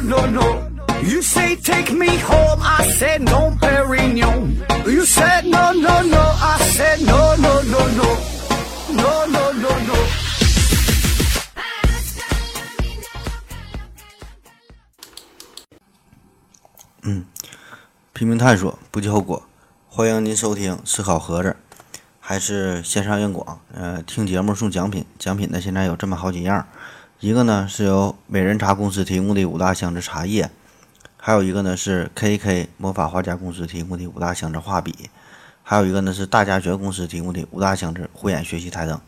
no, no, no. You say take me home, I said no, Perignon. You said no, no, no, I said no, no, no, no. No, no, no, no. 拼命探索，不计后果。欢迎您收听思考盒子，还是线上硬广。呃，听节目送奖品，奖品呢现在有这么好几样。一个呢是由美人茶公司提供的五大箱子茶叶，还有一个呢是 KK 魔法画家公司提供的五大箱子画笔，还有一个呢是大家学公司提供的五大箱子护眼学习台灯，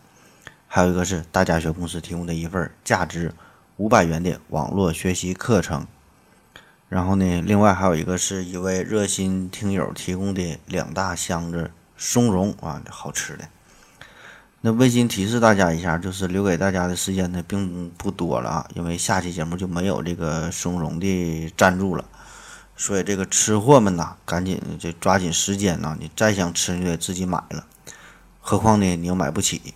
还有一个是大家学公司提供的一份价值五百元的网络学习课程。然后呢，另外还有一个是一位热心听友提供的两大箱子松茸啊，好吃的。那温馨提示大家一下，就是留给大家的时间呢并不多了啊，因为下期节目就没有这个松茸的赞助了，所以这个吃货们呐，赶紧就抓紧时间呐，你再想吃你得自己买了，何况呢你又买不起。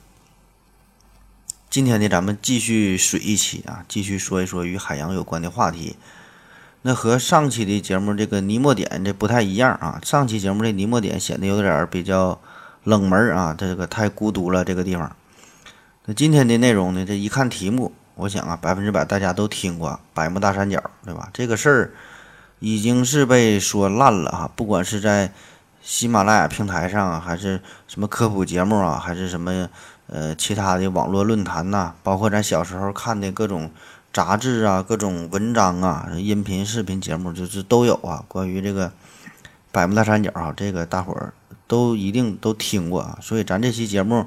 今天呢，咱们继续水一期啊，继续说一说与海洋有关的话题。那和上期的节目这个尼莫点这不太一样啊，上期节目的尼莫点显得有点比较冷门啊，这个太孤独了这个地方。那今天的内容呢，这一看题目，我想啊，百分之百大家都听过百慕大三角，对吧？这个事儿已经是被说烂了哈，不管是在喜马拉雅平台上，还是什么科普节目啊，还是什么呃其他的网络论坛呐，包括咱小时候看的各种。杂志啊，各种文章啊，音频、视频节目就是都有啊。关于这个百慕大三角啊，这个大伙儿都一定都听过啊。所以咱这期节目，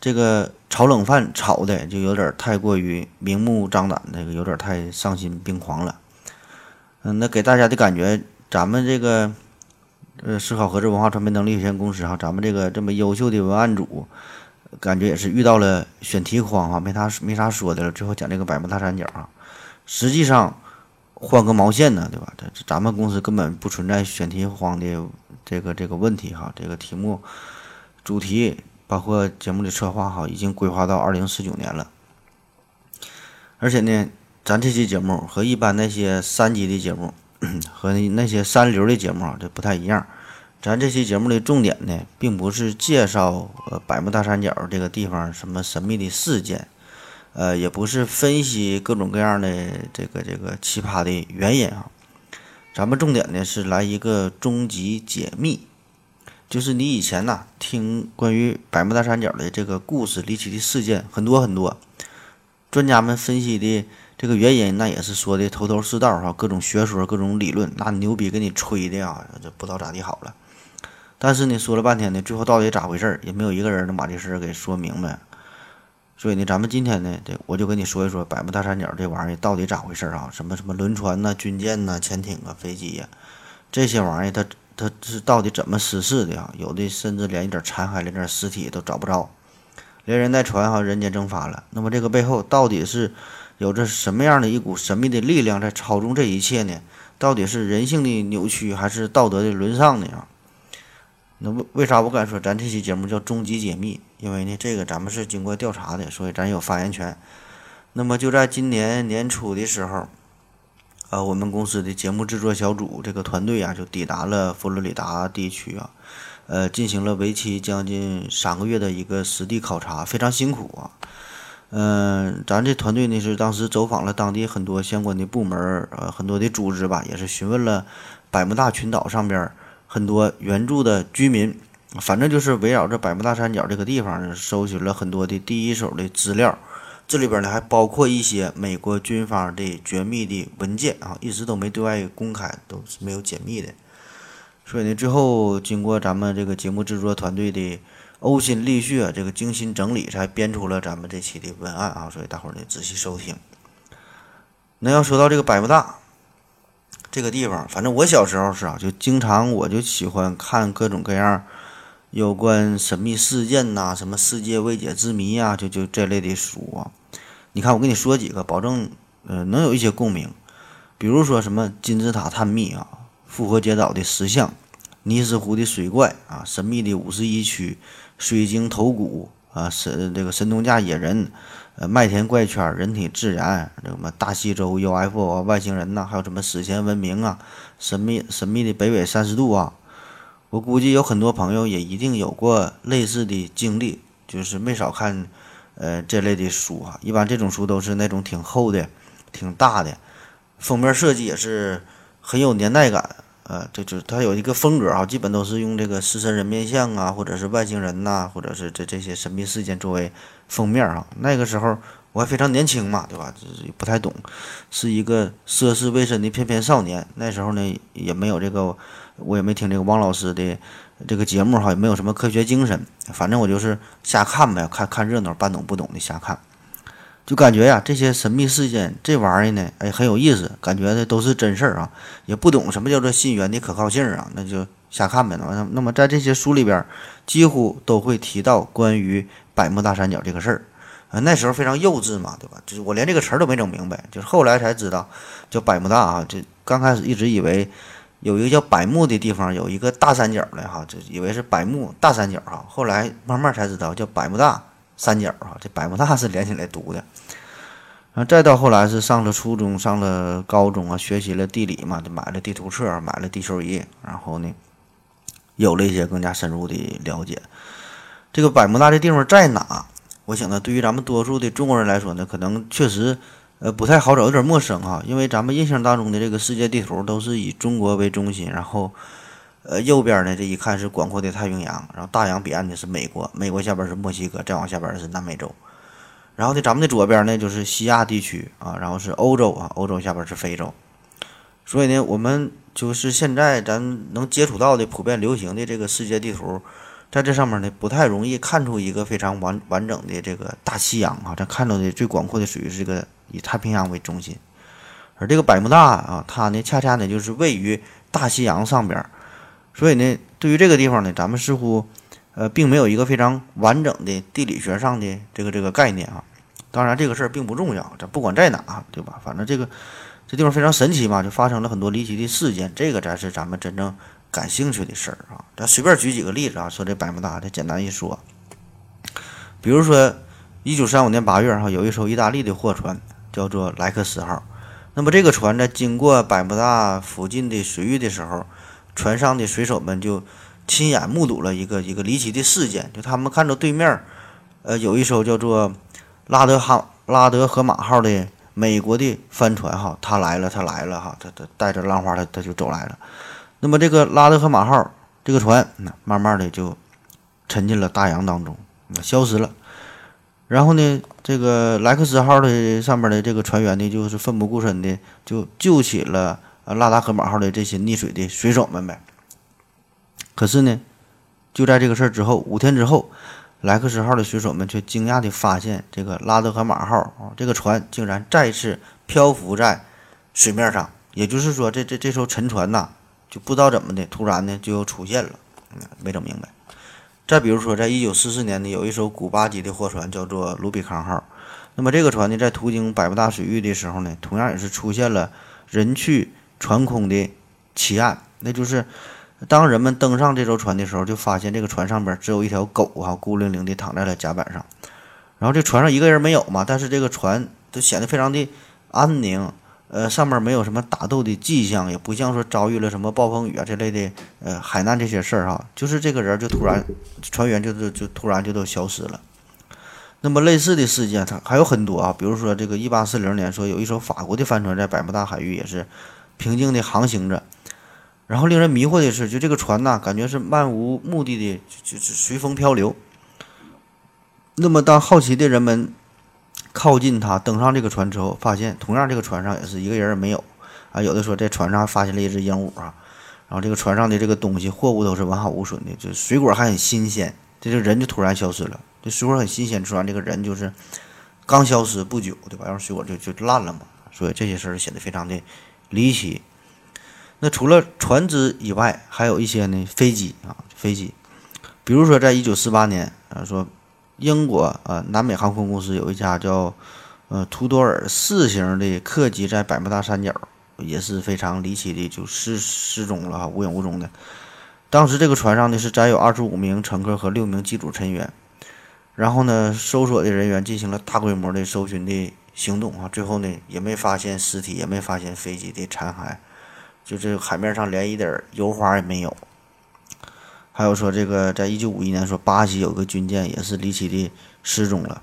这个炒冷饭炒的就有点太过于明目张胆，那个有点太丧心病狂了。嗯，那给大家的感觉，咱们这个呃思考盒子文化传媒能力有限公司哈，咱们这个这么优秀的文案组。感觉也是遇到了选题荒啊，没啥没啥说的了。最后讲这个百慕大三角啊，实际上换个毛线呢，对吧？这咱们公司根本不存在选题荒的这个这个问题哈。这个题目、主题包括节目的策划哈，已经规划到二零四九年了。而且呢，咱这期节目和一般那些三级的节目 和那些三流的节目啊，这不太一样。咱这期节目的重点呢，并不是介绍呃百慕大三角这个地方什么神秘的事件，呃，也不是分析各种各样的这个这个奇葩的原因啊。咱们重点呢是来一个终极解密，就是你以前呐听关于百慕大三角的这个故事、离奇的事件很多很多，专家们分析的这个原因，那也是说的头头是道哈，各种学说、各种理论，那牛逼给你吹的啊，这不知道咋地好了。但是呢，说了半天呢，最后到底咋回事儿，也没有一个人能把这事儿给说明白。所以呢，咱们今天呢，这我就跟你说一说百慕大三角这玩意儿到底咋回事儿啊？什么什么轮船呐、军舰呐、潜艇啊、飞机呀，这些玩意儿它它是到底怎么失事的啊？有的甚至连一点残骸、连点尸体都找不着，连人带船哈人间蒸发了。那么这个背后到底是有着什么样的一股神秘的力量在操纵这一切呢？到底是人性的扭曲还是道德的沦丧呢？啊？那为为啥我敢说咱这期节目叫终极解密？因为呢，这个咱们是经过调查的，所以咱有发言权。那么就在今年年初的时候，呃，我们公司的节目制作小组这个团队啊，就抵达了佛罗里达地区啊，呃，进行了为期将近三个月的一个实地考察，非常辛苦啊。嗯，咱这团队呢是当时走访了当地很多相关的部门，呃，很多的组织吧，也是询问了百慕大群岛上边。很多原住的居民，反正就是围绕着百慕大三角这个地方呢，搜寻了很多的第一手的资料。这里边呢还包括一些美国军方的绝密的文件啊，一直都没对外公开，都是没有解密的。所以呢，最后经过咱们这个节目制作团队的呕心沥血，这个精心整理，才编出了咱们这期的文案啊。所以大伙儿呢仔细收听。那要说到这个百慕大。这个地方，反正我小时候是啊，就经常我就喜欢看各种各样有关神秘事件呐，什么世界未解之谜啊，就就这类的书啊。你看，我跟你说几个，保证呃能有一些共鸣。比如说什么金字塔探秘啊，复活节岛的石像，尼斯湖的水怪啊，神秘的五十一区水晶头骨啊，神这个神农架野人，呃，麦田怪圈、人体自然，什么大西洲 UFO 啊，外星人呐，还有什么史前文明啊，神秘神秘的北纬三十度啊，我估计有很多朋友也一定有过类似的经历，就是没少看，呃，这类的书哈。一般这种书都是那种挺厚的、挺大的，封面设计也是很有年代感。呃，这就它有一个风格啊，基本都是用这个狮身人面像啊，或者是外星人呐，或者是这这些神秘事件作为封面啊。那个时候我还非常年轻嘛，对吧？就是不太懂，是一个涉世未深的翩翩少年。那时候呢，也没有这个，我也没听这个王老师的这个节目哈，也没有什么科学精神，反正我就是瞎看呗，看看热闹，半懂不懂的瞎看。就感觉呀，这些神秘事件这玩意儿呢，哎，很有意思，感觉的都是真事儿啊，也不懂什么叫做信源的可靠性啊，那就瞎看呗。那那么在这些书里边，几乎都会提到关于百慕大三角这个事儿啊。那时候非常幼稚嘛，对吧？就是我连这个词儿都没整明白，就是后来才知道叫百慕大啊。这刚开始一直以为有一个叫百慕的地方有一个大三角的哈，就以为是百慕大三角哈。后来慢慢才知道叫百慕大。三角啊，这百慕大是连起来读的，然后再到后来是上了初中，上了高中啊，学习了地理嘛，就买了地图册，买了地球仪，然后呢，有了一些更加深入的了解。这个百慕大的地方在哪？我想呢，对于咱们多数的中国人来说呢，可能确实呃不太好找，有点陌生哈，因为咱们印象当中的这个世界地图都是以中国为中心，然后。呃，右边呢，这一看是广阔的太平洋，然后大洋彼岸的是美国，美国下边是墨西哥，再往下边是南美洲，然后呢，咱们的左边呢就是西亚地区啊，然后是欧洲啊，欧洲下边是非洲，所以呢，我们就是现在咱能接触到的普遍流行的这个世界地图，在这上面呢不太容易看出一个非常完完整的这个大西洋啊，咱看到的最广阔的属于是这个以太平洋为中心，而这个百慕大啊，它呢恰恰呢就是位于大西洋上边。所以呢，对于这个地方呢，咱们似乎，呃，并没有一个非常完整的地理学上的这个这个概念啊。当然，这个事儿并不重要，咱不管在哪，对吧？反正这个这地方非常神奇嘛，就发生了很多离奇的事件，这个才是咱们真正感兴趣的事儿啊。咱随便举几个例子啊，说这百慕大，这简单一说。比如说，一九三五年八月哈，有一艘意大利的货船叫做莱克斯号，那么这个船在经过百慕大附近的水域的时候。船上的水手们就亲眼目睹了一个一个离奇的事件，就他们看到对面，呃，有一艘叫做拉德哈拉德河马号的美国的帆船，哈，他来了，他来了，哈，他他带着浪花，他他就走来了。那么这个拉德河马号这个船，慢慢的就沉进了大洋当中，消失了。然后呢，这个莱克斯号的上面的这个船员呢，就是奋不顾身的就救起了。呃，拉达河马号的这些溺水的水手们呗。可是呢，就在这个事儿之后，五天之后，莱克斯号的水手们却惊讶的发现，这个拉德河马号啊，这个船竟然再次漂浮在水面上。也就是说，这这这艘沉船呐，就不知道怎么的，突然呢就又出现了，没整明白。再比如说，在一九四四年呢，有一艘古巴籍的货船叫做卢比康号。那么这个船呢，在途经百慕大水域的时候呢，同样也是出现了人去。船空的奇案，那就是当人们登上这艘船的时候，就发现这个船上边只有一条狗啊，孤零零地躺在了甲板上。然后这船上一个人没有嘛，但是这个船都显得非常的安宁，呃，上面没有什么打斗的迹象，也不像说遭遇了什么暴风雨啊这类的呃海难这些事儿哈。就是这个人就突然船员就就就突然就都消失了。那么类似的事件它还有很多啊，比如说这个一八四零年说有一艘法国的帆船在百慕大海域也是。平静的航行着，然后令人迷惑的是，就这个船呐，感觉是漫无目的的，就是随风漂流。那么，当好奇的人们靠近它，登上这个船之后，发现同样这个船上也是一个人也没有啊。有的说在船上发现了一只鹦鹉啊，然后这个船上的这个东西货物都是完好无损的，就水果还很新鲜。这个人就突然消失了，这水果很新鲜，吃完这个人就是刚消失不久，对吧？然后水果就就烂了嘛。所以这些事儿显得非常的。离奇。那除了船只以外，还有一些呢飞机啊，飞机。比如说，在一九四八年啊，说英国啊南美航空公司有一架叫呃图多尔四型的客机在百慕大三角也是非常离奇的，就失失踪了哈，无影无踪的。当时这个船上呢是载有二十五名乘客和六名机组成员。然后呢，搜索的人员进行了大规模的搜寻的行动啊，最后呢也没发现尸体，也没发现飞机的残骸，就这海面上连一点油花也没有。还有说这个，在一九五一年说巴西有个军舰也是离奇的失踪了，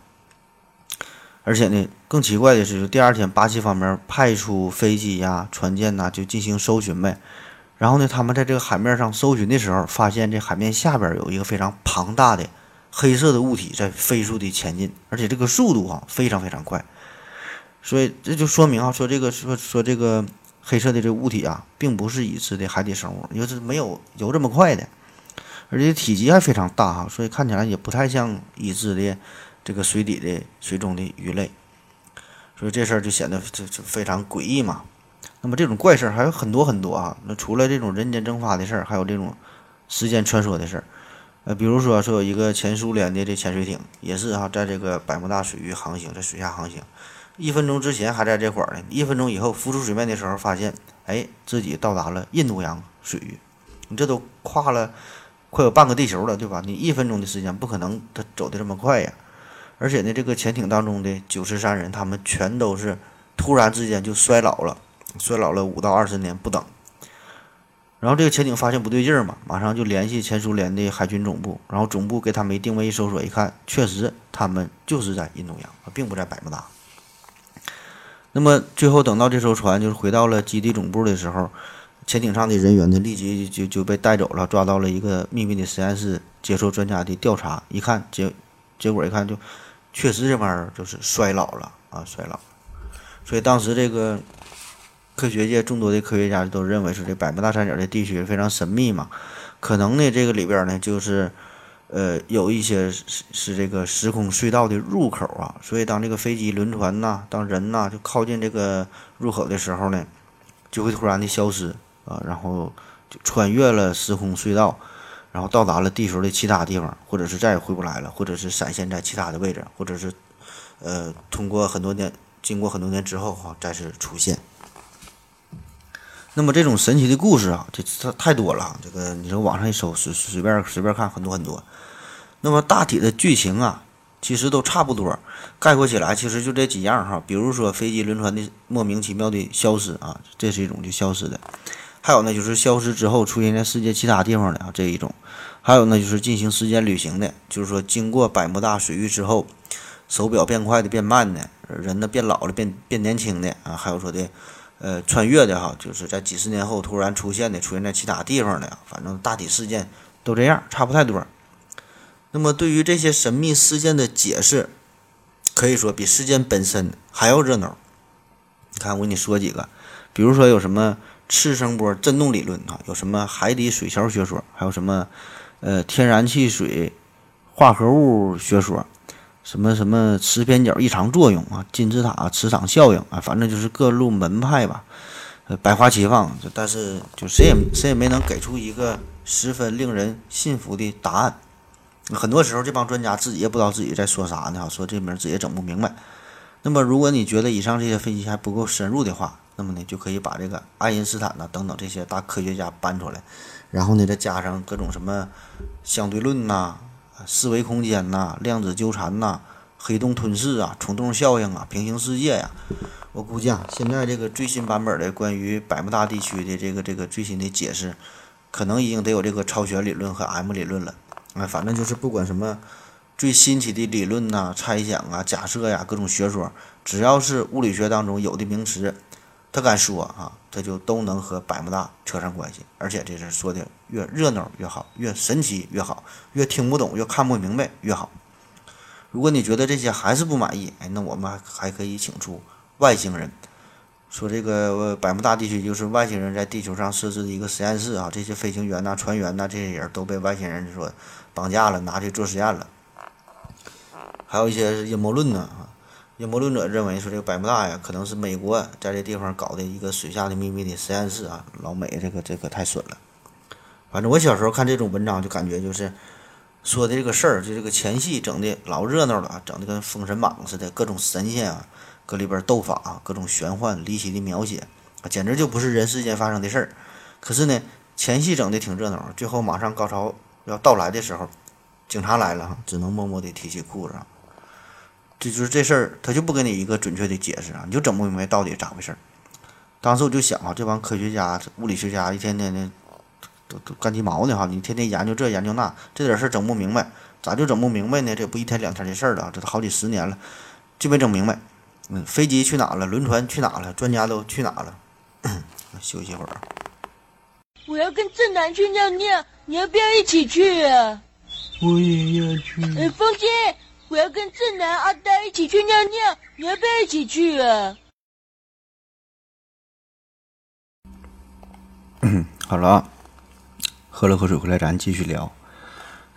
而且呢，更奇怪的是，就第二天巴西方面派出飞机呀、船舰呐，就进行搜寻呗。然后呢，他们在这个海面上搜寻的时候，发现这海面下边有一个非常庞大的。黑色的物体在飞速的前进，而且这个速度啊非常非常快，所以这就说明啊，说这个说说这个黑色的这个物体啊，并不是已知的海底生物，因为是没有游这么快的，而且体积还非常大哈，所以看起来也不太像已知的这个水底的水中的鱼类，所以这事儿就显得这这非常诡异嘛。那么这种怪事儿还有很多很多啊，那除了这种人间蒸发的事儿，还有这种时间穿梭的事儿。呃，比如说，说有一个前苏联的这潜水艇，也是哈，在这个百慕大水域航行，在水下航行，一分钟之前还在这块儿呢，一分钟以后浮出水面的时候，发现，哎，自己到达了印度洋水域。你这都跨了快有半个地球了，对吧？你一分钟的时间不可能他走的这么快呀。而且呢，这个潜艇当中的九十三人，他们全都是突然之间就衰老了，衰老了五到二十年不等。然后这个潜艇发现不对劲儿嘛，马上就联系前苏联的海军总部，然后总部给他们定位一搜索，一看，确实他们就是在印度洋，并不在百慕大。那么最后等到这艘船就是回到了基地总部的时候，潜艇上的人员呢立即就就被带走了，抓到了一个秘密的实验室接受专家的调查，一看结结果一看就确实这玩意儿就是衰老了啊，衰老。所以当时这个。科学界众多的科学家都认为说，这百慕大三角的地区非常神秘嘛，可能呢，这个里边呢，就是，呃，有一些是是这个时空隧道的入口啊。所以，当这个飞机、轮船呐，当人呐，就靠近这个入口的时候呢，就会突然的消失啊，然后就穿越了时空隧道，然后到达了地球的其他地方，或者是再也回不来了，或者是闪现在其他的位置，或者是，呃，通过很多年，经过很多年之后哈，再次出现。那么这种神奇的故事啊，这这太多了。这个你说网上一搜，随随便随便看，很多很多。那么大体的剧情啊，其实都差不多。概括起来，其实就这几样哈。比如说飞机、轮船的莫名其妙的消失啊，这是一种就消失的。还有呢，就是消失之后出现在世界其他地方的啊这一种。还有呢，就是进行时间旅行的，就是说经过百慕大水域之后，手表变快的、变慢的，人呢变老了、变变年轻的啊。还有说的。呃，穿越的哈，就是在几十年后突然出现的，出现在其他地方的，反正大体事件都这样，差不太多。那么对于这些神秘事件的解释，可以说比事件本身还要热闹。你看，我给你说几个，比如说有什么次声波振动理论啊，有什么海底水桥学说，还有什么呃天然气水化合物学说。什么什么磁边角异常作用啊，金字塔磁场效应啊，反正就是各路门派吧，呃，百花齐放，但是就谁也谁也没能给出一个十分令人信服的答案。很多时候，这帮专家自己也不知道自己在说啥呢，说这名自己也整不明白。那么，如果你觉得以上这些分析还不够深入的话，那么呢，就可以把这个爱因斯坦呐等等这些大科学家搬出来，然后呢，再加上各种什么相对论呐。四维空间呐，量子纠缠呐，黑洞吞噬啊，虫洞效应啊，平行世界呀，我估计啊，现在这个最新版本的关于百慕大地区的这个这个最新的解释，可能已经得有这个超弦理论和 M 理论了。啊，反正就是不管什么最新奇的理论呐、猜想啊、假设呀，各种学说，只要是物理学当中有的名词。他敢说啊，他就都能和百慕大扯上关系，而且这是说的越热闹越好，越神奇越好，越听不懂越看不明白越好。如果你觉得这些还是不满意，哎，那我们还可以请出外星人，说这个百慕大地区就是外星人在地球上设置的一个实验室啊，这些飞行员呐、船员呐，这些人都被外星人说绑架了，拿去做实验了。还有一些阴谋论呢阴谋论者认为说，这个百慕大呀，可能是美国在这地方搞的一个水下的秘密的实验室啊。老美这个这个太损了。反正我小时候看这种文章，就感觉就是说的这个事儿，就这个前戏整的老热闹了，整的跟《封神榜》似的，各种神仙啊，搁里边斗法，各种玄幻离奇的描写，简直就不是人世间发生的事儿。可是呢，前戏整的挺热闹，最后马上高潮要到来的时候，警察来了，只能默默地提起裤子。这就是这事儿，他就不给你一个准确的解释啊，你就整不明白到底咋回事儿。当时我就想啊，这帮科学家、物理学家一天天的都都干鸡毛呢哈，你天天研究这研究那，这点事儿整不明白，咋就整不明白呢？这不一天两天的事儿了，这都好几十年了，就没整明白。嗯，飞机去哪了？轮船去哪了？专家都去哪了？休息一会儿。我要跟正南去尿尿，你要不要一起去啊？我也要去。哎，风姐，我要跟正南、阿呆一起去尿尿，你要不要一起去啊？好了啊，喝了口水回来，咱继续聊。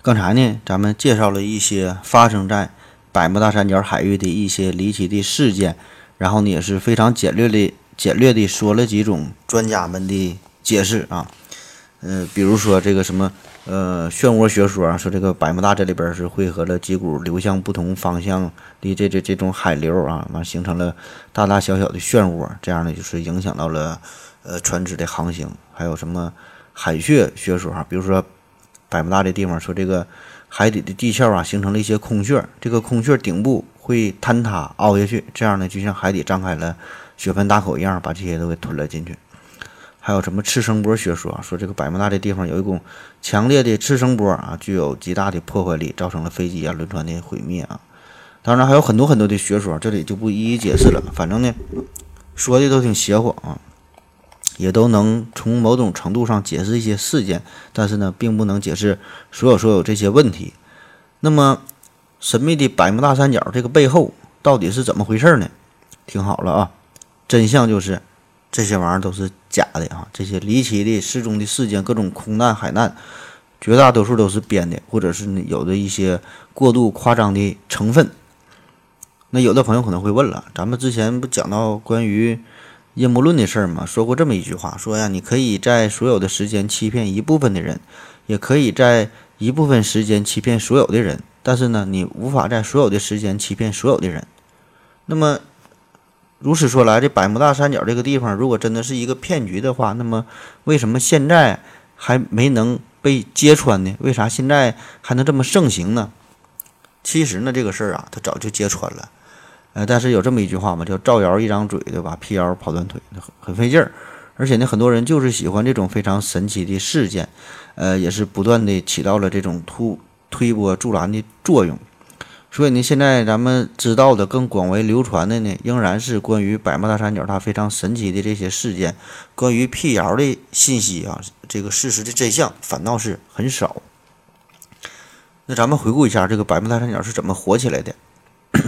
刚才呢，咱们介绍了一些发生在百慕大三角海域的一些离奇的事件，然后呢，也是非常简略的、简略的说了几种专家们的解释啊。嗯，比如说这个什么呃漩涡学说啊，说这个百慕大这里边是汇合了几股流向不同方向的这这这种海流啊，完形成了大大小小的漩涡，这样呢就是影响到了呃船只的航行。还有什么海穴学说啊，比如说百慕大这地方说这个海底的地壳啊形成了一些空穴，这个空穴顶部会坍塌凹下去，这样呢就像海底张开了血盆大口一样，把这些都给吞了进去。还有什么次声波学说？啊说这个百慕大这地方有一股强烈的次声波啊，具有极大的破坏力，造成了飞机啊、轮船的毁灭啊。当然还有很多很多的学说，这里就不一一解释了。反正呢，说的都挺邪乎啊，也都能从某种程度上解释一些事件，但是呢，并不能解释所有所有这些问题。那么，神秘的百慕大三角这个背后到底是怎么回事呢？听好了啊，真相就是。这些玩意儿都是假的啊！这些离奇的失踪的事件，各种空难、海难，绝大多数都是编的，或者是有的一些过度夸张的成分。那有的朋友可能会问了，咱们之前不讲到关于阴谋论的事儿吗？说过这么一句话，说呀，你可以在所有的时间欺骗一部分的人，也可以在一部分时间欺骗所有的人，但是呢，你无法在所有的时间欺骗所有的人。那么。如此说来，这百慕大三角这个地方，如果真的是一个骗局的话，那么为什么现在还没能被揭穿呢？为啥现在还能这么盛行呢？其实呢，这个事儿啊，它早就揭穿了。呃，但是有这么一句话嘛，叫造谣一张嘴，对吧？辟谣跑断腿，很很费劲儿。而且呢，很多人就是喜欢这种非常神奇的事件，呃，也是不断的起到了这种突推波助澜的作用。所以呢，现在咱们知道的更广为流传的呢，仍然是关于百慕大三角它非常神奇的这些事件，关于辟谣的信息啊，这个事实的真相反倒是很少。那咱们回顾一下这个百慕大三角是怎么火起来的？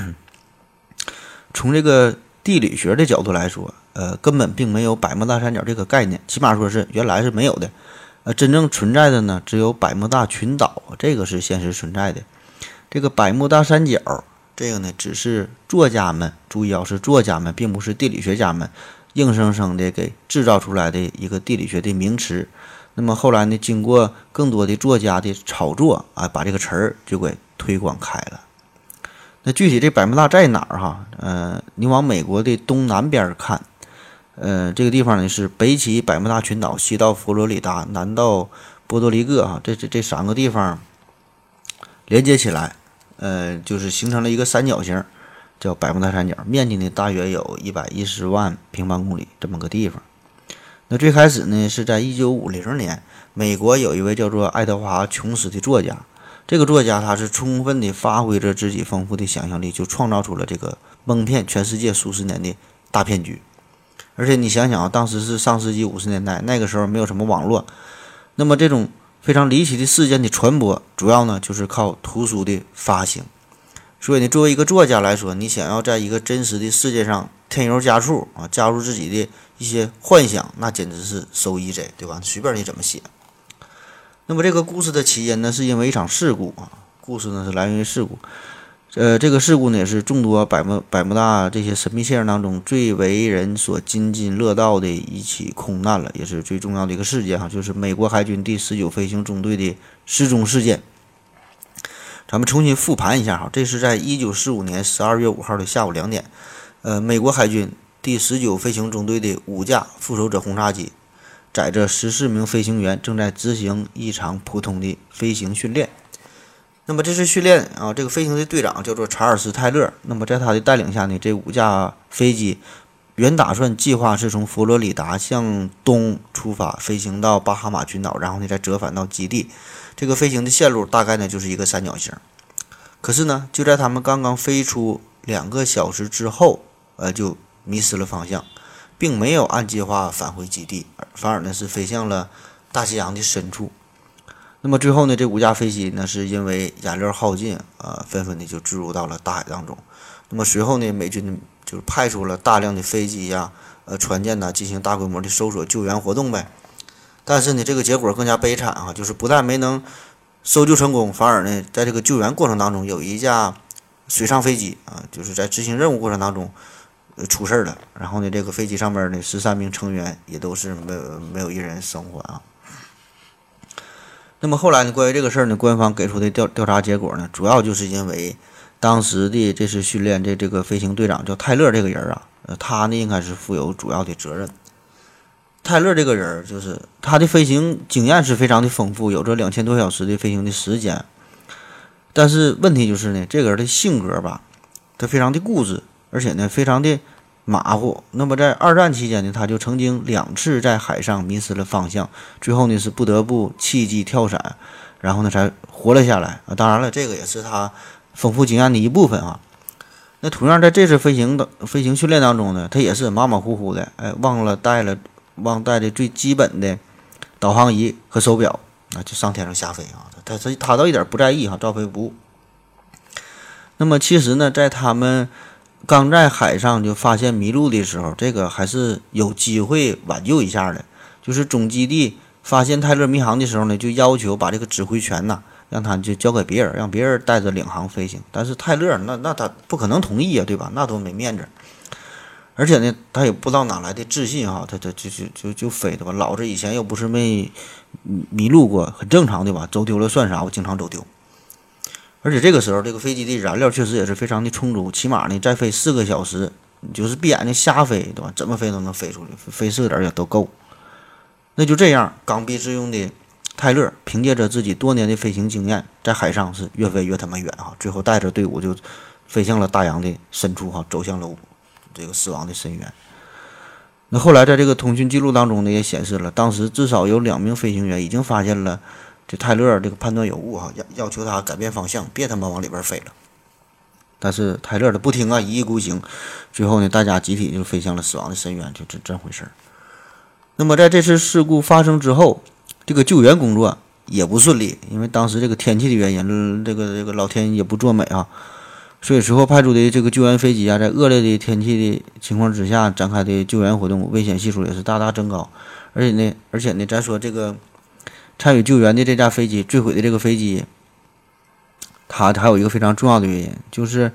从这个地理学的角度来说，呃，根本并没有百慕大三角这个概念，起码说是原来是没有的。呃，真正存在的呢，只有百慕大群岛，这个是现实存在的。这个百慕大三角，这个呢，只是作家们注意啊，是作家们，并不是地理学家们硬生生的给制造出来的一个地理学的名词。那么后来呢，经过更多的作家的炒作啊，把这个词儿就给推广开了。那具体这百慕大在哪儿哈？呃，你往美国的东南边看，呃，这个地方呢是北起百慕大群岛，西到佛罗里达，南到波多黎各哈，这这这三个地方连接起来。呃，就是形成了一个三角形，叫百慕大三角，面积呢大约有一百一十万平方公里这么个地方。那最开始呢是在一九五零年，美国有一位叫做爱德华·琼斯的作家，这个作家他是充分的发挥着自己丰富的想象力，就创造出了这个蒙骗全世界数十年的大骗局。而且你想想啊，当时是上世纪五十年代，那个时候没有什么网络，那么这种。非常离奇的事件的传播，主要呢就是靠图书的发行。所以呢，作为一个作家来说，你想要在一个真实的世界上添油加醋啊，加入自己的一些幻想，那简直是 so easy，对吧？随便你怎么写。那么这个故事的起因呢，是因为一场事故啊。故事呢是来源于事故。呃，这个事故呢也是众多百慕百慕大这些神秘现象当中最为人所津津乐道的一起空难了，也是最重要的一个事件哈，就是美国海军第十九飞行中队的失踪事件。咱们重新复盘一下哈，这是在一九四五年十二月五号的下午两点，呃，美国海军第十九飞行中队的五架复仇者轰炸机载着十四名飞行员正在执行一场普通的飞行训练。那么这次训练啊，这个飞行的队长叫做查尔斯·泰勒。那么在他的带领下呢，这五架飞机原打算计划是从佛罗里达向东出发，飞行到巴哈马群岛，然后呢再折返到基地。这个飞行的线路大概呢就是一个三角形。可是呢，就在他们刚刚飞出两个小时之后，呃，就迷失了方向，并没有按计划返回基地，反而呢是飞向了大西洋的深处。那么最后呢，这五架飞机呢，是因为燃料耗尽，呃，纷纷的就坠入到了大海当中。那么随后呢，美军就是派出了大量的飞机呀、呃船舰呐，进行大规模的搜索救援活动呗。但是呢，这个结果更加悲惨啊，就是不但没能搜救成功，反而呢，在这个救援过程当中，有一架水上飞机啊，就是在执行任务过程当中出事儿了。然后呢，这个飞机上面呢，十三名成员也都是没有没有一人生还啊。那么后来呢？关于这个事儿呢，官方给出的调调查结果呢，主要就是因为当时的这次训练的这个飞行队长叫泰勒这个人啊，呃，他呢应该是负有主要的责任。泰勒这个人就是他的飞行经验是非常的丰富，有着两千多小时的飞行的时间。但是问题就是呢，这个人的性格吧，他非常的固执，而且呢非常的马虎。那么在二战期间呢，他就曾经两次在海上迷失了方向，最后呢是不得不弃机跳伞，然后呢才活了下来啊。当然了，这个也是他丰富经验的一部分啊。那同样在这次飞行的飞行训练当中呢，他也是马马虎虎的，哎，忘了带了忘带的最基本的导航仪和手表啊，就上天上下飞啊。他他他倒一点不在意哈，照飞不误。那么其实呢，在他们刚在海上就发现迷路的时候，这个还是有机会挽救一下的。就是总基地发现泰勒迷航的时候呢，就要求把这个指挥权呐，让他就交给别人，让别人带着领航飞行。但是泰勒那那他不可能同意啊，对吧？那多没面子。而且呢，他也不知道哪来的自信哈，他他就就就就飞的吧。老子以前又不是没迷路过，很正常的吧？走丢了算啥？我经常走丢。而且这个时候，这个飞机的燃料确实也是非常的充足，起码呢再飞四个小时，你就是闭眼睛瞎飞，对吧？怎么飞都能飞出去，飞四个点也都够。那就这样，刚愎自用的泰勒凭借着自己多年的飞行经验，在海上是越飞越他妈远哈，最后带着队伍就飞向了大洋的深处哈，走向了这个死亡的深渊。那后来在这个通讯记录当中呢，也显示了当时至少有两名飞行员已经发现了。这泰勒这个判断有误哈，要要求他改变方向，别他妈往里边飞了。但是泰勒他不听啊，一意孤行。最后呢，大家集体就飞向了死亡的深渊，就这这回事儿。那么在这次事故发生之后，这个救援工作也不顺利，因为当时这个天气的原因，这个这个老天也不作美啊。所以随后派出的这个救援飞机啊，在恶劣的天气的情况之下展开的救援活动，危险系数也是大大增高。而且呢，而且呢，咱说这个。参与救援的这架飞机坠毁的这个飞机，它还有一个非常重要的原因，就是，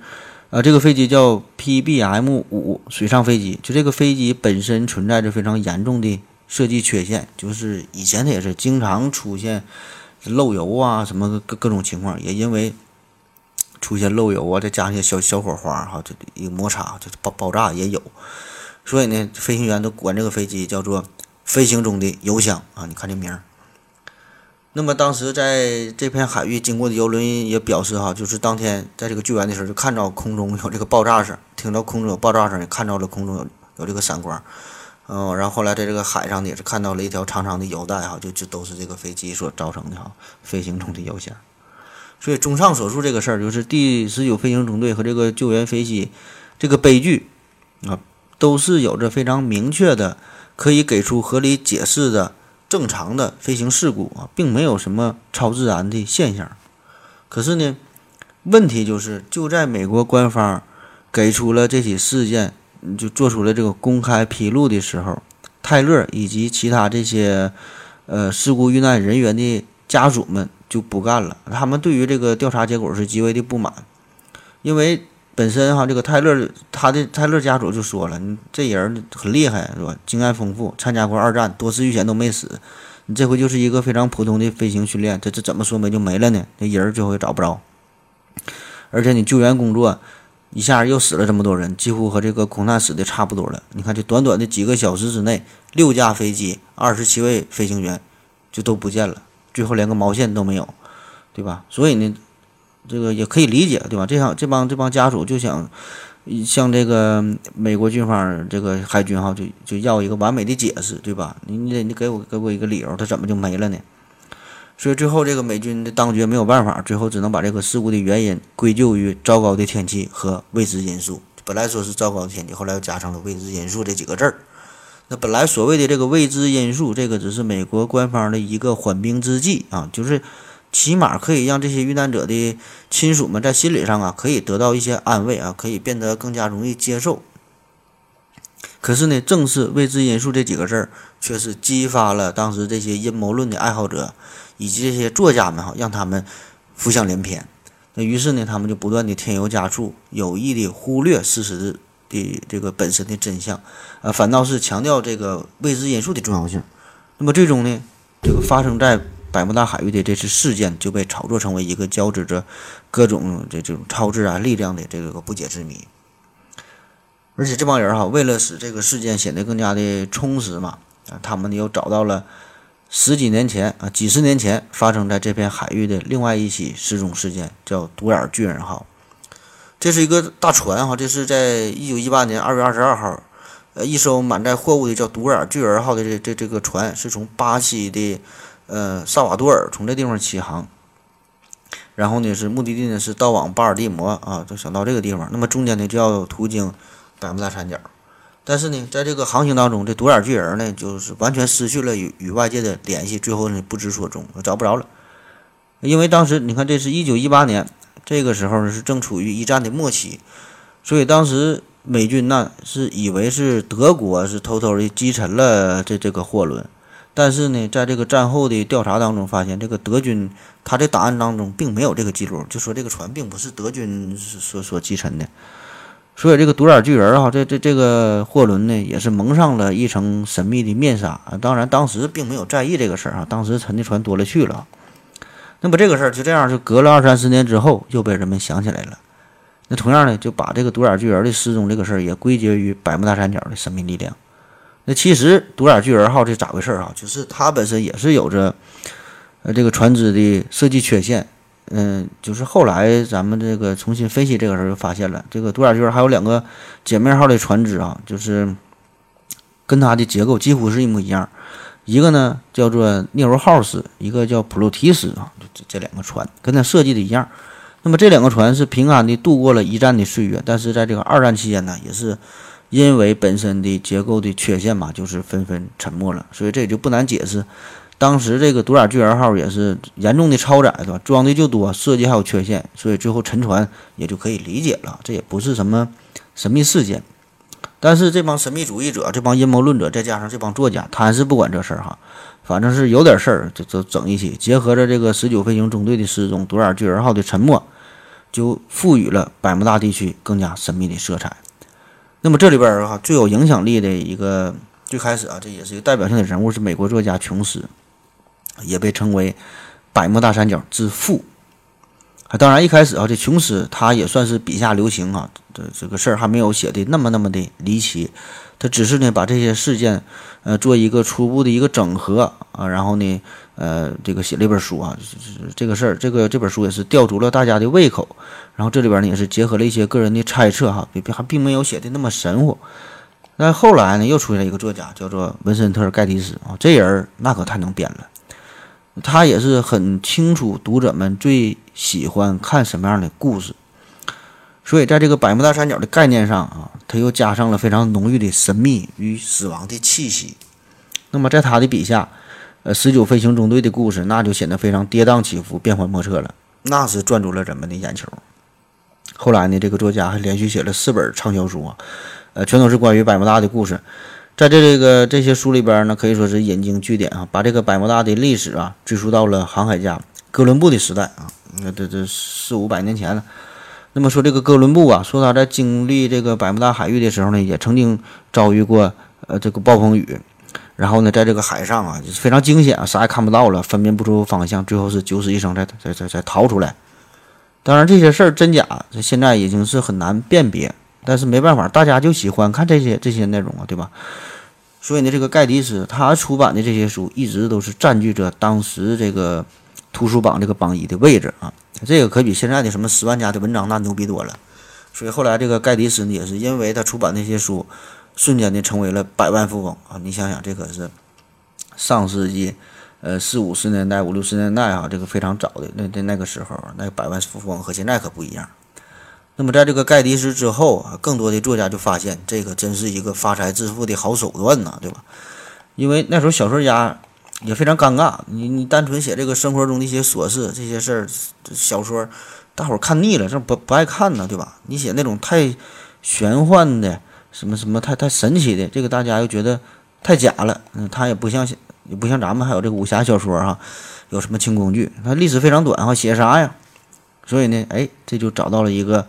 呃，这个飞机叫 PBM 五水上飞机，就这个飞机本身存在着非常严重的设计缺陷，就是以前它也是经常出现漏油啊，什么各各种情况，也因为出现漏油啊，再加上一些小小火花哈，这一个摩擦就爆爆炸也有，所以呢，飞行员都管这个飞机叫做飞行中的油箱啊，你看这名儿。那么当时在这片海域经过的游轮也表示哈，就是当天在这个救援的时候，就看到空中有这个爆炸声，听到空中有爆炸声，也看到了空中有有这个闪光，嗯，然后后来在这个海上呢，也是看到了一条长长的油带哈，就就都是这个飞机所造成的哈，飞行中的油箱。所以综上所述，这个事儿就是第十九飞行中队和这个救援飞机这个悲剧啊，都是有着非常明确的可以给出合理解释的。正常的飞行事故啊，并没有什么超自然的现象。可是呢，问题就是就在美国官方给出了这起事件，就做出了这个公开披露的时候，泰勒以及其他这些呃事故遇难人员的家属们就不干了。他们对于这个调查结果是极为的不满，因为。本身哈，这个泰勒他的泰勒家族就说了，你这人很厉害是吧？经验丰富，参加过二战，多次遇险都没死。你这回就是一个非常普通的飞行训练，这这怎么说没就没了呢？那人最后也找不着。而且你救援工作一下又死了这么多人，几乎和这个空难死的差不多了。你看，这短短的几个小时之内，六架飞机，二十七位飞行员就都不见了，最后连个毛线都没有，对吧？所以呢。这个也可以理解，对吧？这样这帮这帮家属就想向这个美国军方这个海军哈，就就要一个完美的解释，对吧？你你得你给我给我一个理由，他怎么就没了呢？所以最后这个美军的当局没有办法，最后只能把这个事故的原因归咎于糟糕的天气和未知因素。本来说是糟糕的天气，后来又加上了未知因素这几个字儿。那本来所谓的这个未知因素，这个只是美国官方的一个缓兵之计啊，就是起码可以让这些遇难者的亲属们在心理上啊可以得到一些安慰啊，可以变得更加容易接受。可是呢，正是未知因素这几个字儿，却是激发了当时这些阴谋论的爱好者以及这些作家们哈，让他们浮想联翩。那于是呢，他们就不断的添油加醋，有意的忽略事实的这个本身的真相，啊，反倒是强调这个未知因素的重要性。那么最终呢，这个发生在百慕大海域的这次事件就被炒作成为一个交织着各种这这种超自然力量的这个不解之谜。而且这帮人哈，为了使这个事件显得更加的充实嘛，啊，他们又找到了十几年前啊，几十年前发生在这片海域的另外一起失踪事件，叫独眼巨人号。这是一个大船哈，这是在一九一八年二月二十二号，呃，一艘满载货物的叫独眼巨人号的这这这个船是从巴西的呃萨瓦多尔从这地方起航，然后呢是目的地呢是到往巴尔的摩啊，就想到这个地方，那么中间呢就要途经。百慕大三角，但是呢，在这个航行当中，这独眼巨人呢，就是完全失去了与与外界的联系，最后呢不知所踪，找不着了。因为当时你看，这是一九一八年，这个时候呢是正处于一战的末期，所以当时美军呢是以为是德国是偷偷的击沉了这这个货轮，但是呢，在这个战后的调查当中发现，这个德军他的档案当中并没有这个记录，就说这个船并不是德军所所击沉的。所以这个独眼巨人啊，这这这个货轮呢，也是蒙上了一层神秘的面纱啊。当然，当时并没有在意这个事儿啊，当时沉的船多了去了。那么这个事儿就这样，就隔了二三十年之后，又被人们想起来了。那同样呢，就把这个独眼巨人的失踪这个事儿也归结于百慕大三角的神秘力量。那其实独眼巨人号这咋回事儿啊？就是它本身也是有着呃这个船只的设计缺陷。嗯，就是后来咱们这个重新分析这个时候，就发现了这个独眼巨人还有两个姐妹号的船只啊，就是跟它的结构几乎是一模一样。一个呢叫做聂罗号斯，一个叫普鲁提斯啊，这这两个船跟它设计的一样。那么这两个船是平安的度过了一战的岁月，但是在这个二战期间呢，也是因为本身的结构的缺陷嘛，就是纷纷沉没了。所以这也就不难解释。当时这个独眼巨人号也是严重的超载，对吧？装的就多，设计还有缺陷，所以最后沉船也就可以理解了。这也不是什么神秘事件。但是这帮神秘主义者、这帮阴谋论者，再加上这帮作家，他还是不管这事儿哈。反正是有点事儿就就整一起，结合着这个十九飞行中队的失踪、独眼巨人号的沉没，就赋予了百慕大地区更加神秘的色彩。那么这里边儿哈最有影响力的一个，最开始啊，这也是一个代表性的人物，是美国作家琼斯。也被称为百慕大三角之父。当然，一开始啊，这琼斯他也算是笔下留情啊。这这个事儿还没有写的那么那么的离奇，他只是呢把这些事件呃做一个初步的一个整合啊，然后呢呃这个写了一本书啊。这个事儿，这个这本书也是吊足了大家的胃口。然后这里边呢也是结合了一些个人的猜测哈，并还并没有写的那么神乎。但后来呢又出现了一个作家叫做文森特·盖蒂斯啊，这人那可太能编了。他也是很清楚读者们最喜欢看什么样的故事，所以在这个百慕大三角的概念上啊，他又加上了非常浓郁的神秘与死亡的气息。那么在他的笔下，呃，十九飞行中队的故事那就显得非常跌宕起伏、变幻莫测了，那是赚足了人们的眼球。后来呢，这个作家还连续写了四本畅销书啊，呃，全都是关于百慕大的故事。在这这个这些书里边呢，可以说是引经据典啊，把这个百慕大的历史啊追溯到了航海家哥伦布的时代啊，那这这四五百年前了。那么说这个哥伦布啊，说他在经历这个百慕大海域的时候呢，也曾经遭遇过呃这个暴风雨，然后呢，在这个海上啊，就是非常惊险啊，啥也看不到了，分辨不出方向，最后是九死一生才才才才逃出来。当然这些事儿真假，这现在已经是很难辨别。但是没办法，大家就喜欢看这些这些内容啊，对吧？所以呢，这个盖迪斯他出版的这些书一直都是占据着当时这个图书榜这个榜一的位置啊，这个可比现在的什么十万家的文章那牛逼多了。所以后来这个盖迪斯呢，也是因为他出版那些书，瞬间的成为了百万富翁啊！你想想，这可是上世纪呃四五十年代、五六十年代啊，这个非常早的那那那个时候，那百万富翁和现在可不一样。那么在这个盖迪斯之后啊，更多的作家就发现，这个真是一个发财致富的好手段呐，对吧？因为那时候小说家也非常尴尬，你你单纯写这个生活中的一些琐事这些事儿，小说大伙儿看腻了，这不不爱看呢，对吧？你写那种太玄幻的，什么什么太太神奇的，这个大家又觉得太假了。嗯，他也不像也不像咱们还有这个武侠小说哈，有什么轻工具，它历史非常短哈，写啥呀？所以呢，哎，这就找到了一个。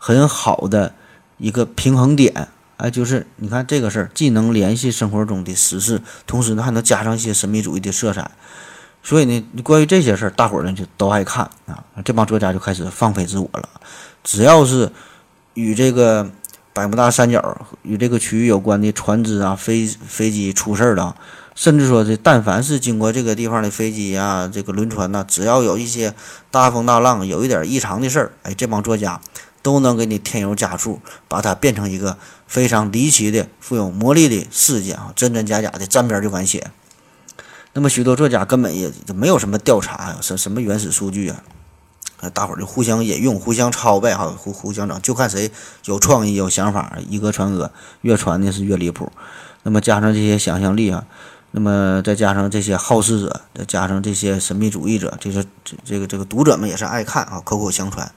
很好的一个平衡点，哎，就是你看这个事儿，既能联系生活中的实事，同时呢还能加上一些神秘主义的色彩。所以呢，关于这些事儿，大伙儿呢就都爱看啊。这帮作家就开始放飞自我了。只要是与这个百慕大三角与这个区域有关的船只啊、飞飞机出事儿了，甚至说这但凡是经过这个地方的飞机呀、这个轮船呐，只要有一些大风大浪、有一点异常的事儿，哎，这帮作家。都能给你添油加醋，把它变成一个非常离奇的、富有魔力的事件啊！真真假假的，沾边就敢写。那么许多作家根本也就没有什么调查呀，什什么原始数据啊？大伙儿就互相引用、互相抄呗，哈，互互相整，就看谁有创意、有想法，以讹传讹，越传的是越离谱。那么加上这些想象力啊，那么再加上这些好事者，再加上这些神秘主义者，这些这这个这个读者们也是爱看啊，口口相传。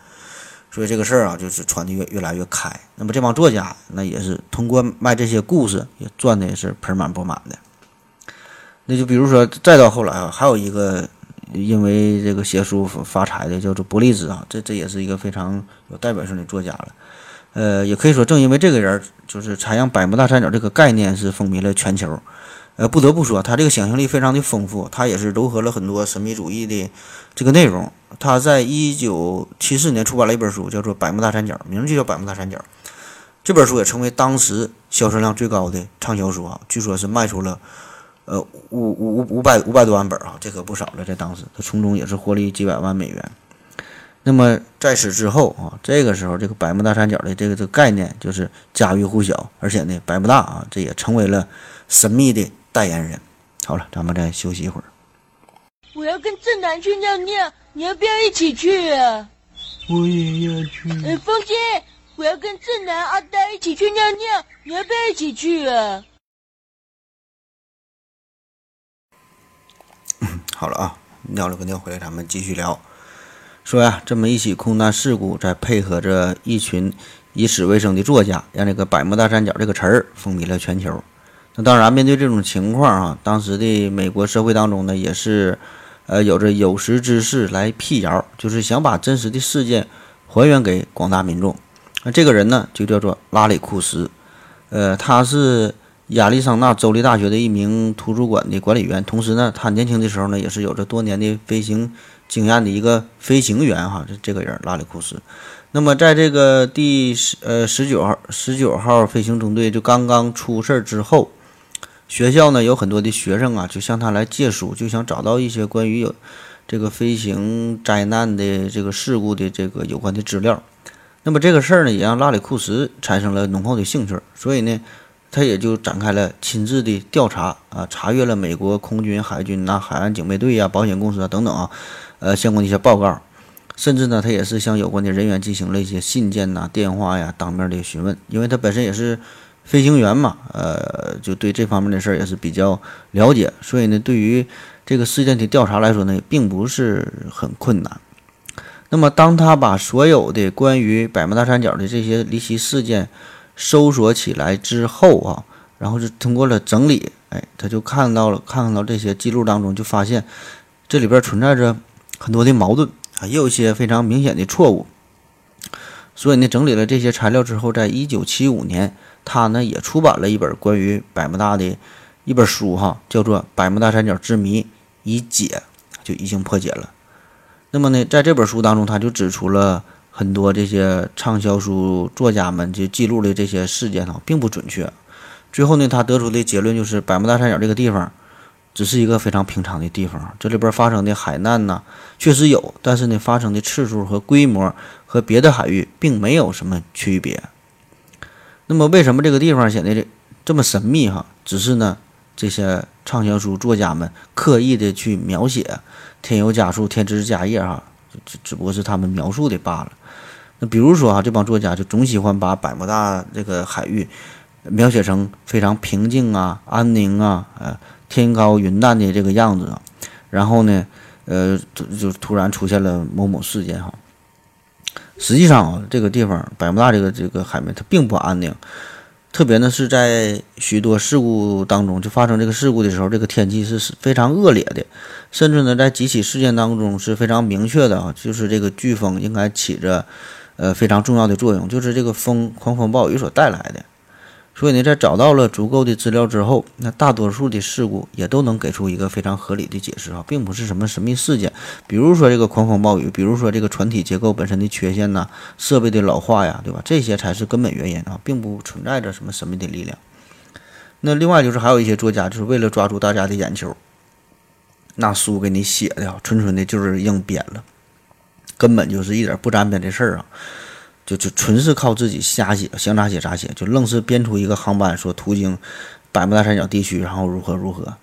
所以这个事儿啊，就是传的越越来越开。那么这帮作家，那也是通过卖这些故事，也赚的也是盆满钵满的。那就比如说，再到后来啊，还有一个因为这个写书发财的，叫做伯利兹啊，这这也是一个非常有代表性的作家了。呃，也可以说，正因为这个人，就是才让百慕大三角这个概念是风靡了全球。呃，不得不说，他这个想象力非常的丰富，他也是糅合了很多神秘主义的这个内容。他在一九七四年出版了一本书，叫做《百慕大三角》，名字就叫《百慕大三角》。这本书也成为当时销售量最高的畅销书啊，据说是卖出了呃五五五五百五百多万本啊，这可不少了。在当时，他从中也是获利几百万美元。那么在此之后啊，这个时候这个百慕大三角的这个这个概念就是家喻户晓，而且呢，百慕大啊，这也成为了神秘的代言人。好了，咱们再休息一会儿。我要跟正南去尿尿，你要不要一起去啊？我也要去。哎，风心，我要跟正南、阿呆一起去尿尿，你要不要一起去啊？好了啊，尿了个尿回来，咱们继续聊。说呀，这么一起空难事故，再配合着一群以史为生的作家，让这个“百慕大三角”这个词儿风靡了全球。那当然，面对这种情况啊，当时的美国社会当中呢，也是。呃，有着有识之士来辟谣，就是想把真实的事件还原给广大民众。那这个人呢，就叫做拉里库斯。呃，他是亚利桑那州立大学的一名图书馆的管理员，同时呢，他年轻的时候呢，也是有着多年的飞行经验的一个飞行员。哈，这这个人拉里库斯。那么，在这个第十呃十九号十九号飞行中队就刚刚出事儿之后。学校呢有很多的学生啊，就向他来借书，就想找到一些关于有这个飞行灾难的这个事故的这个有关的资料。那么这个事儿呢，也让拉里库斯产生了浓厚的兴趣，所以呢，他也就展开了亲自的调查啊，查阅了美国空军、海军呐、海岸警备队呀、保险公司啊等等啊，呃相关的一些报告，甚至呢，他也是向有关的人员进行了一些信件呐、电话呀当面的询问，因为他本身也是。飞行员嘛，呃，就对这方面的事儿也是比较了解，所以呢，对于这个事件的调查来说呢，并不是很困难。那么，当他把所有的关于百慕大三角的这些离奇事件搜索起来之后啊，然后是通过了整理，哎，他就看到了，看到这些记录当中，就发现这里边存在着很多的矛盾啊，也有一些非常明显的错误。所以呢，整理了这些材料之后，在一九七五年。他呢也出版了一本关于百慕大的一本书，哈，叫做《百慕大三角之谜已解》，就已经破解了。那么呢，在这本书当中，他就指出了很多这些畅销书作家们就记录的这些事件呢，并不准确。最后呢，他得出的结论就是百慕大三角这个地方只是一个非常平常的地方。这里边发生的海难呢，确实有，但是呢，发生的次数和规模和别的海域并没有什么区别。那么，为什么这个地方显得这么神秘？哈，只是呢，这些畅销书作家们刻意的去描写，添油加醋，添枝加叶，哈，只只不过是他们描述的罢了。那比如说啊，这帮作家就总喜欢把百慕大这个海域描写成非常平静啊、安宁啊、呃天高云淡的这个样子啊，然后呢，呃，就就突然出现了某某事件哈。实际上啊，这个地方百慕大这个这个海面它并不安宁，特别呢是在许多事故当中，就发生这个事故的时候，这个天气是非常恶劣的，甚至呢在几起事件当中是非常明确的啊，就是这个飓风应该起着呃非常重要的作用，就是这个风狂风暴雨所带来的。所以呢，在找到了足够的资料之后，那大多数的事故也都能给出一个非常合理的解释啊，并不是什么神秘事件。比如说这个狂风暴雨，比如说这个船体结构本身的缺陷呐，设备的老化呀，对吧？这些才是根本原因啊，并不存在着什么神秘的力量。那另外就是还有一些作家，就是为了抓住大家的眼球，那书给你写的纯纯的就是硬编了，根本就是一点不沾边的事儿啊。就就纯是靠自己瞎写，想咋写咋写，就愣是编出一个航班说途经百慕大三角地区，然后如何如何。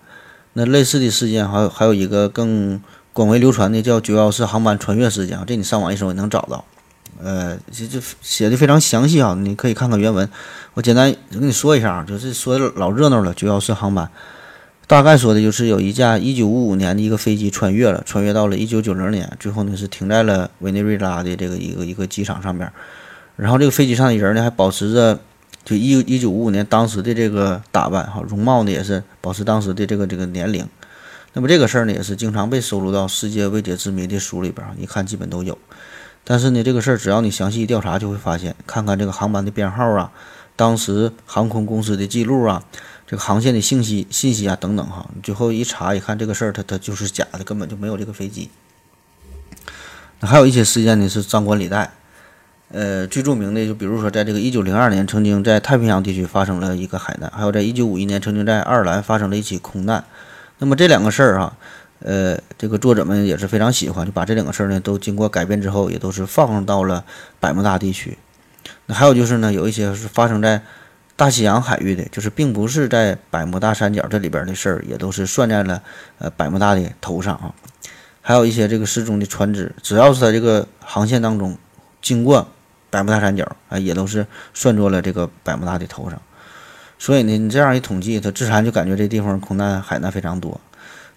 那类似的事件还有还有一个更广为流传的叫九幺四航班穿越事件，这你上网一搜也能找到。呃，这这写的非常详细啊，你可以看看原文。我简单跟你说一下啊，就是说老热闹了，九幺四航班。大概说的就是有一架一九五五年的一个飞机穿越了，穿越到了一九九零年，最后呢是停在了委内瑞拉的这个一个一个机场上面。然后这个飞机上的人呢还保持着就一一九五五年当时的这个打扮哈，容貌呢也是保持当时的这个这个年龄。那么这个事儿呢也是经常被收录到世界未解之谜的书里边，一看基本都有。但是呢这个事儿只要你详细调查就会发现，看看这个航班的编号啊，当时航空公司的记录啊。这个航线的信息、信息啊等等哈，最后一查一看，这个事儿它它就是假的，根本就没有这个飞机。那还有一些事件呢是张冠李戴，呃，最著名的就比如说，在这个一九零二年，曾经在太平洋地区发生了一个海难，还有在一九五一年，曾经在爱尔兰发生了一起空难。那么这两个事儿哈，呃，这个作者们也是非常喜欢，就把这两个事儿呢都经过改编之后，也都是放到了百慕大地区。那还有就是呢，有一些是发生在。大西洋海域的，就是并不是在百慕大三角这里边的事儿，也都是算在了呃百慕大的头上啊。还有一些这个失踪的船只，只要是在这个航线当中经过百慕大三角啊，也都是算作了这个百慕大的头上。所以呢，你这样一统计，它自然就感觉这地方空难海难非常多。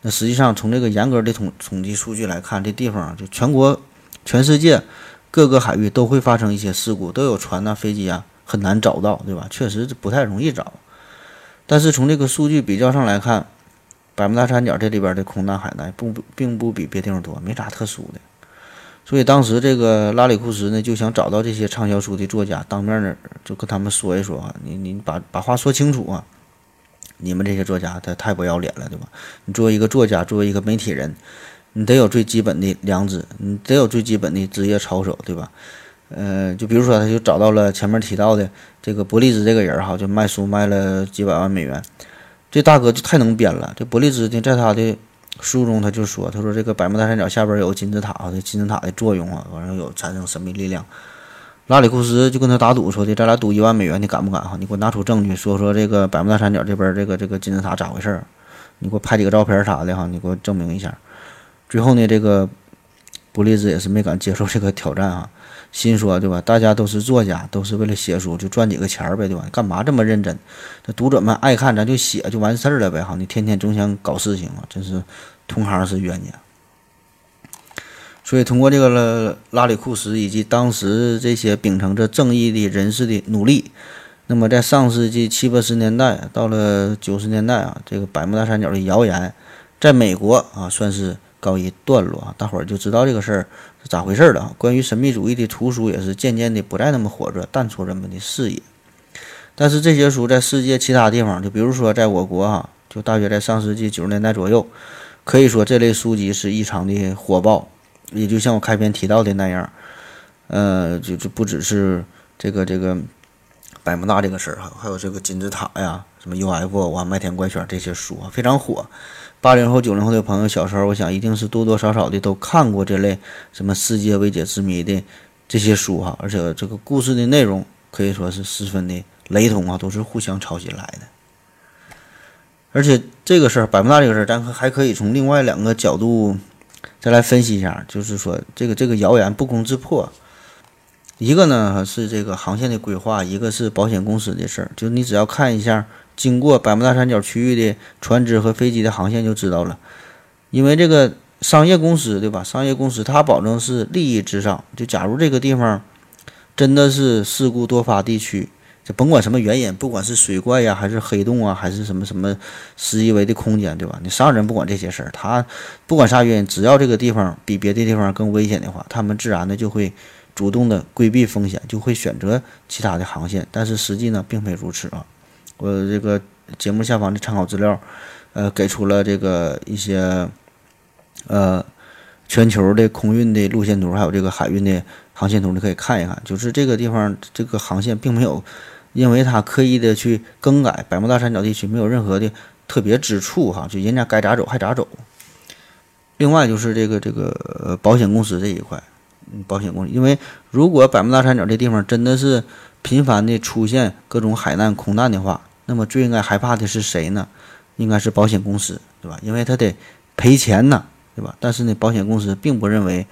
那实际上从这个严格的统统计数据来看，这地方就全国、全世界各个海域都会发生一些事故，都有船呐、飞机啊。很难找到，对吧？确实不太容易找。但是从这个数据比较上来看，百慕大三角这里边的空难海难不并不比别地方多，没啥特殊的。所以当时这个拉里库什呢就想找到这些畅销书的作家，当面呢就跟他们说一说啊，你你把把话说清楚啊！你们这些作家他太不要脸了，对吧？你作为一个作家，作为一个媒体人，你得有最基本的良知，你得有最基本的职业操守，对吧？呃，就比如说，他就找到了前面提到的这个伯利兹这个人哈，就卖书卖了几百万美元，这大哥就太能编了。这伯利兹呢，在他的书中他就说，他说这个百慕大三角下边有金字塔，这金字塔的作用啊，完了有产生神秘力量。拉里库斯就跟他打赌说的，咱俩赌一万美元，你敢不敢哈？你给我拿出证据，说说这个百慕大三角这边这个这个金字塔咋回事儿？你给我拍几个照片啥的哈，你给我证明一下。最后呢，这个伯利兹也是没敢接受这个挑战啊。心说对吧？大家都是作家，都是为了写书，就赚几个钱儿呗，对吧？干嘛这么认真？这读者们爱看，咱就写就完事儿了呗，哈！你天天总想搞事情啊，真是同行是冤家。所以通过这个拉里库什以及当时这些秉承着正义的人士的努力，那么在上世纪七八十年代到了九十年代啊，这个百慕大三角的谣言，在美国啊算是。告一段落啊，大伙儿就知道这个事儿咋回事了。关于神秘主义的图书也是渐渐的不再那么火热，淡出人们的视野。但是这些书在世界其他地方，就比如说在我国啊，就大约在上世纪九十年代左右，可以说这类书籍是异常的火爆。也就像我开篇提到的那样，呃，就就不只是这个这个百慕大这个事儿哈，还有这个金字塔呀，什么 UFO 啊、麦田怪圈这些书啊，非常火。八零后、九零后的朋友，小时候我想一定是多多少少的都看过这类什么世界未解之谜的这些书哈，而且这个故事的内容可以说是十分的雷同啊，都是互相抄袭来的。而且这个事儿，百慕大这个事儿，咱还可以从另外两个角度再来分析一下，就是说这个这个谣言不攻自破。一个呢是这个航线的规划，一个是保险公司的事儿。就你只要看一下经过百慕大三角区域的船只和飞机的航线就知道了。因为这个商业公司对吧？商业公司它保证是利益至上。就假如这个地方真的是事故多发地区，就甭管什么原因，不管是水怪呀，还是黑洞啊，还是什么什么十一维的空间，对吧？你商人不管这些事儿，他不管啥原因，只要这个地方比别的地方更危险的话，他们自然的就会。主动的规避风险，就会选择其他的航线，但是实际呢，并非如此啊。我这个节目下方的参考资料，呃，给出了这个一些，呃，全球的空运的路线图，还有这个海运的航线图，你可以看一看。就是这个地方这个航线并没有，因为它刻意的去更改，百慕大三角地区没有任何的特别之处哈，就人家该咋走还咋走。另外就是这个这个保险公司这一块。嗯保险公司，因为如果百慕大三角这地方真的是频繁的出现各种海难、空难的话，那么最应该害怕的是谁呢？应该是保险公司，对吧？因为他得赔钱呢，对吧？但是呢，保险公司并不认为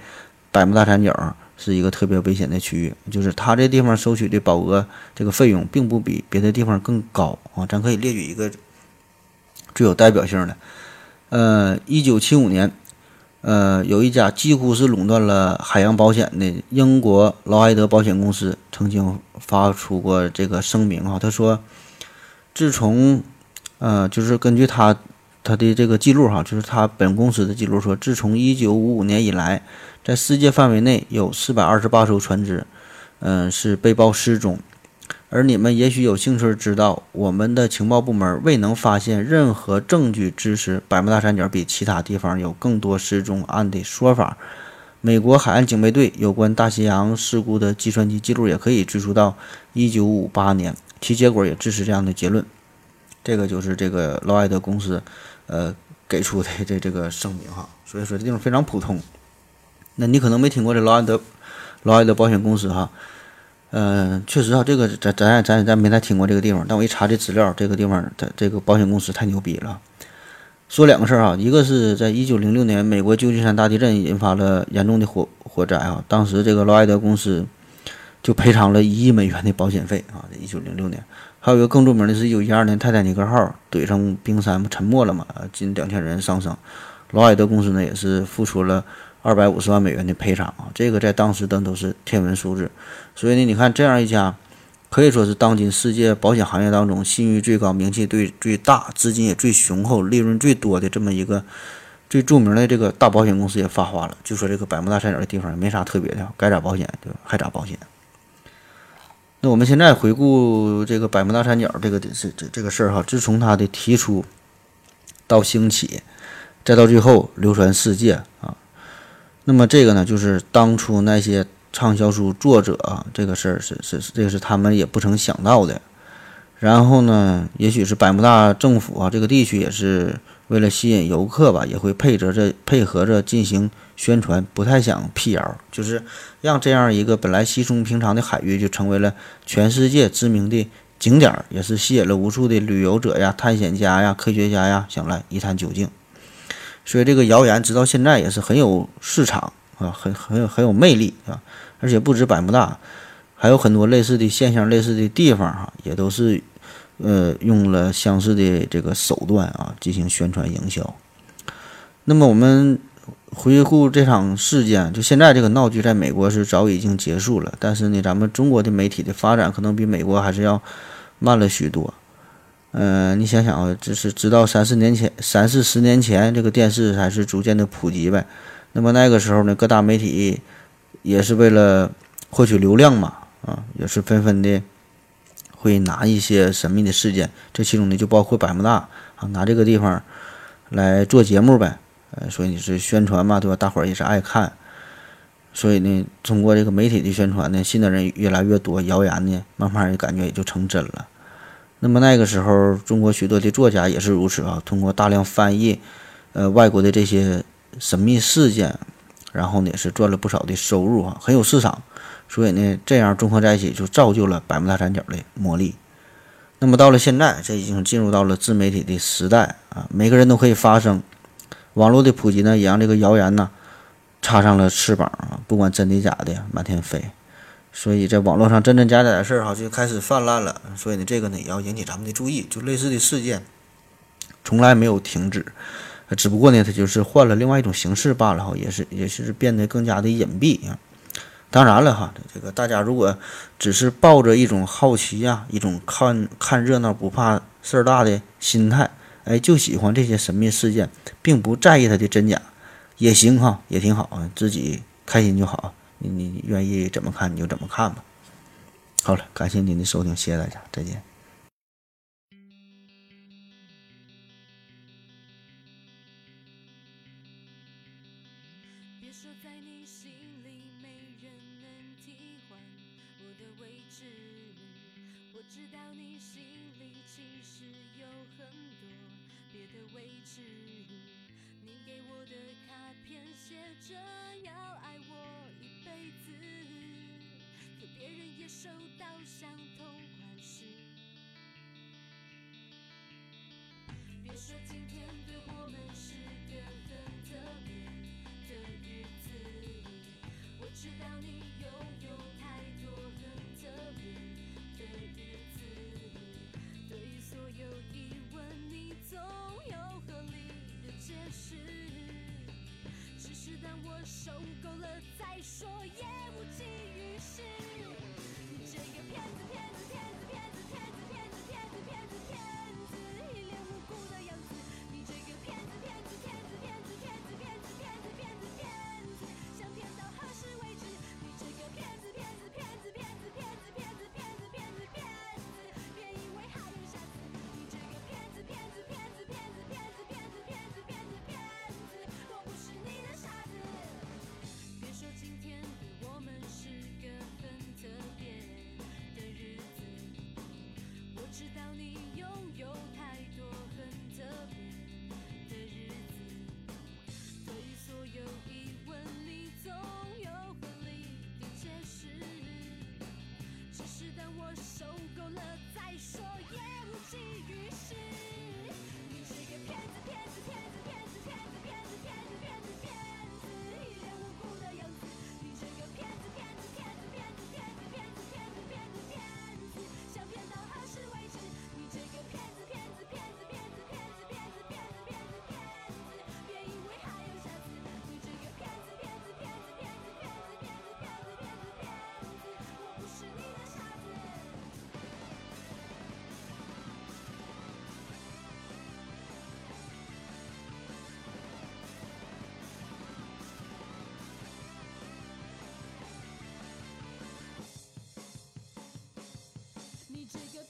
百慕大三角是一个特别危险的区域，就是他这地方收取的保额这个费用并不比别的地方更高啊。咱可以列举一个最有代表性的，呃，一九七五年。呃，有一家几乎是垄断了海洋保险的英国劳埃德保险公司，曾经发出过这个声明啊，他说，自从，呃，就是根据他他的这个记录哈，就是他本公司的记录说，自从一九五五年以来，在世界范围内有四百二十八艘船只，嗯，是被曝失踪。而你们也许有兴趣知道，我们的情报部门未能发现任何证据支持百慕大三角比其他地方有更多失踪案的说法。美国海岸警备队有关大西洋事故的计算机记录也可以追溯到1958年，其结果也支持这样的结论。这个就是这个劳埃德公司，呃，给出的这这个声明哈。所以说这地方非常普通。那你可能没听过这劳埃德劳埃德保险公司哈。嗯，确实啊，这个咱咱咱咱没太听过这个地方，但我一查这资料，这个地方的这个保险公司太牛逼了。说两个事儿啊，一个是在一九零六年美国旧金山大地震引发了严重的火火灾啊，当时这个劳埃德公司就赔偿了一亿美元的保险费啊。一九零六年，还有一个更著名的是，一九一二年泰坦尼克号怼上冰山沉没了嘛，近两千人丧生，劳埃德公司呢也是付出了。二百五十万美元的赔偿啊，这个在当时等都是天文数字。所以呢，你看这样一家可以说是当今世界保险行业当中信誉最高、名气最最大、资金也最雄厚、利润最多的这么一个最著名的这个大保险公司也发话了，就说这个百慕大三角的地方也没啥特别的，该咋保险就？还咋保险？那我们现在回顾这个百慕大三角这个这这这个事儿哈，自从它的提出到兴起，再到最后流传世界啊。那么这个呢，就是当初那些畅销书作者啊，这个事儿是是，这个是他们也不曾想到的。然后呢，也许是百慕大政府啊，这个地区也是为了吸引游客吧，也会配合着配合着进行宣传，不太想辟谣，就是让这样一个本来稀松平常的海域，就成为了全世界知名的景点，也是吸引了无数的旅游者呀、探险家呀、科学家呀，想来一探究竟。所以这个谣言直到现在也是很有市场啊，很很有很有魅力啊，而且不止百慕大，还有很多类似的现象、类似的地方哈，也都是呃用了相似的这个手段啊进行宣传营销。那么我们回顾这场事件，就现在这个闹剧在美国是早已经结束了，但是呢，咱们中国的媒体的发展可能比美国还是要慢了许多。嗯，你想想啊，这是直到三四年前、三四十年前，这个电视才是逐渐的普及呗。那么那个时候呢，各大媒体也是为了获取流量嘛，啊，也是纷纷的会拿一些神秘的事件，这其中呢就包括百慕大啊，拿这个地方来做节目呗。呃，所以你是宣传嘛，对吧？大伙儿也是爱看。所以呢，通过这个媒体的宣传呢，信的人越来越多，谣言呢，慢慢也感觉也就成真了。那么那个时候，中国许多的作家也是如此啊，通过大量翻译，呃，外国的这些神秘事件，然后呢，也是赚了不少的收入啊，很有市场。所以呢，这样综合在一起，就造就了百慕大三角的魔力。那么到了现在，这已经进入到了自媒体的时代啊，每个人都可以发声。网络的普及呢，也让这个谣言呢。插上了翅膀啊，不管真的假的，满天飞。所以在网络上真真假假的事儿哈就开始泛滥了。所以呢，这个呢也要引起咱们的注意。就类似的事件从来没有停止，只不过呢，它就是换了另外一种形式罢了哈，也是也是变得更加的隐蔽啊。当然了哈，这个大家如果只是抱着一种好奇呀，一种看看热闹不怕事儿大的心态，哎，就喜欢这些神秘事件，并不在意它的真假。也行哈，也挺好啊，自己开心就好。你你愿意怎么看你就怎么看吧。好了，感谢您的收听，谢谢大家，再见。take a